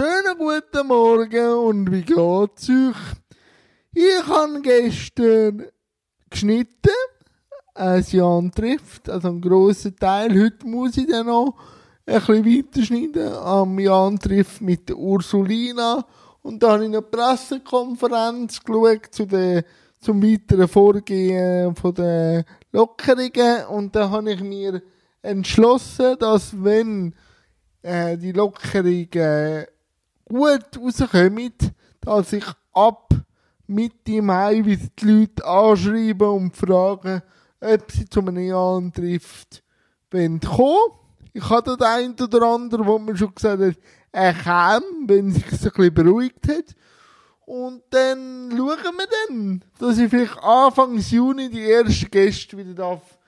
Schönen guten Morgen und wie geht's euch? Ich habe gestern geschnitten, ein Jan trifft, also einen grossen Teil. Heute muss ich dann noch ein bisschen weiterschneiden. Am Jan trifft mit Ursulina. Und da habe ich eine Pressekonferenz geschaut zu der, zum weiteren Vorgehen von den Lockerungen. Und da habe ich mir entschlossen, dass wenn äh, die Lockerungen gut rauskommen, dass ich ab Mitte Mai wieder die Leute anschreiben und fragen, ob sie zu einem Jahr trifft wollen kommen. Ich da den einen oder anderen, wo man schon gesagt hat, er kam, wenn sich ein bisschen beruhigt hat. Und dann schauen wir dann, dass ich vielleicht Anfang Juni die ersten Gäste wieder darf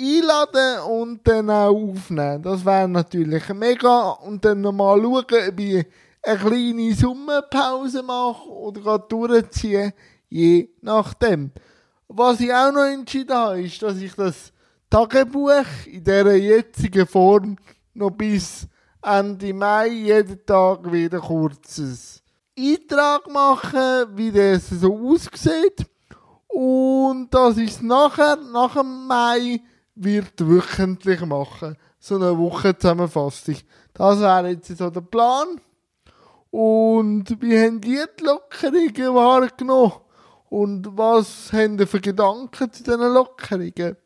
einladen und dann auch aufnehmen. Das wäre natürlich mega. Und dann nochmal schauen, ob ich eine kleine Sommerpause mache oder gerade durchziehen, je nachdem. Was ich auch noch entschieden habe, ist, dass ich das Tagebuch in dieser jetzigen Form noch bis Ende Mai jeden Tag wieder kurzes Eintrag machen, wie das so aussieht. Und ich es nachher, nach dem Mai, wird wöchentlich machen. So eine Wochenzusammenfassung. Das wäre jetzt so der Plan. Und wie haben die die Lockerungen wahrgenommen? Und was haben die für Gedanken zu diesen Lockerungen?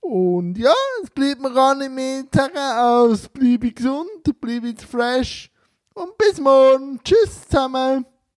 Und ja, es bleibt mir gar nicht mehr zu sagen, als bleibe gesund, bleibe fresh. Und bis morgen. Tschüss zusammen.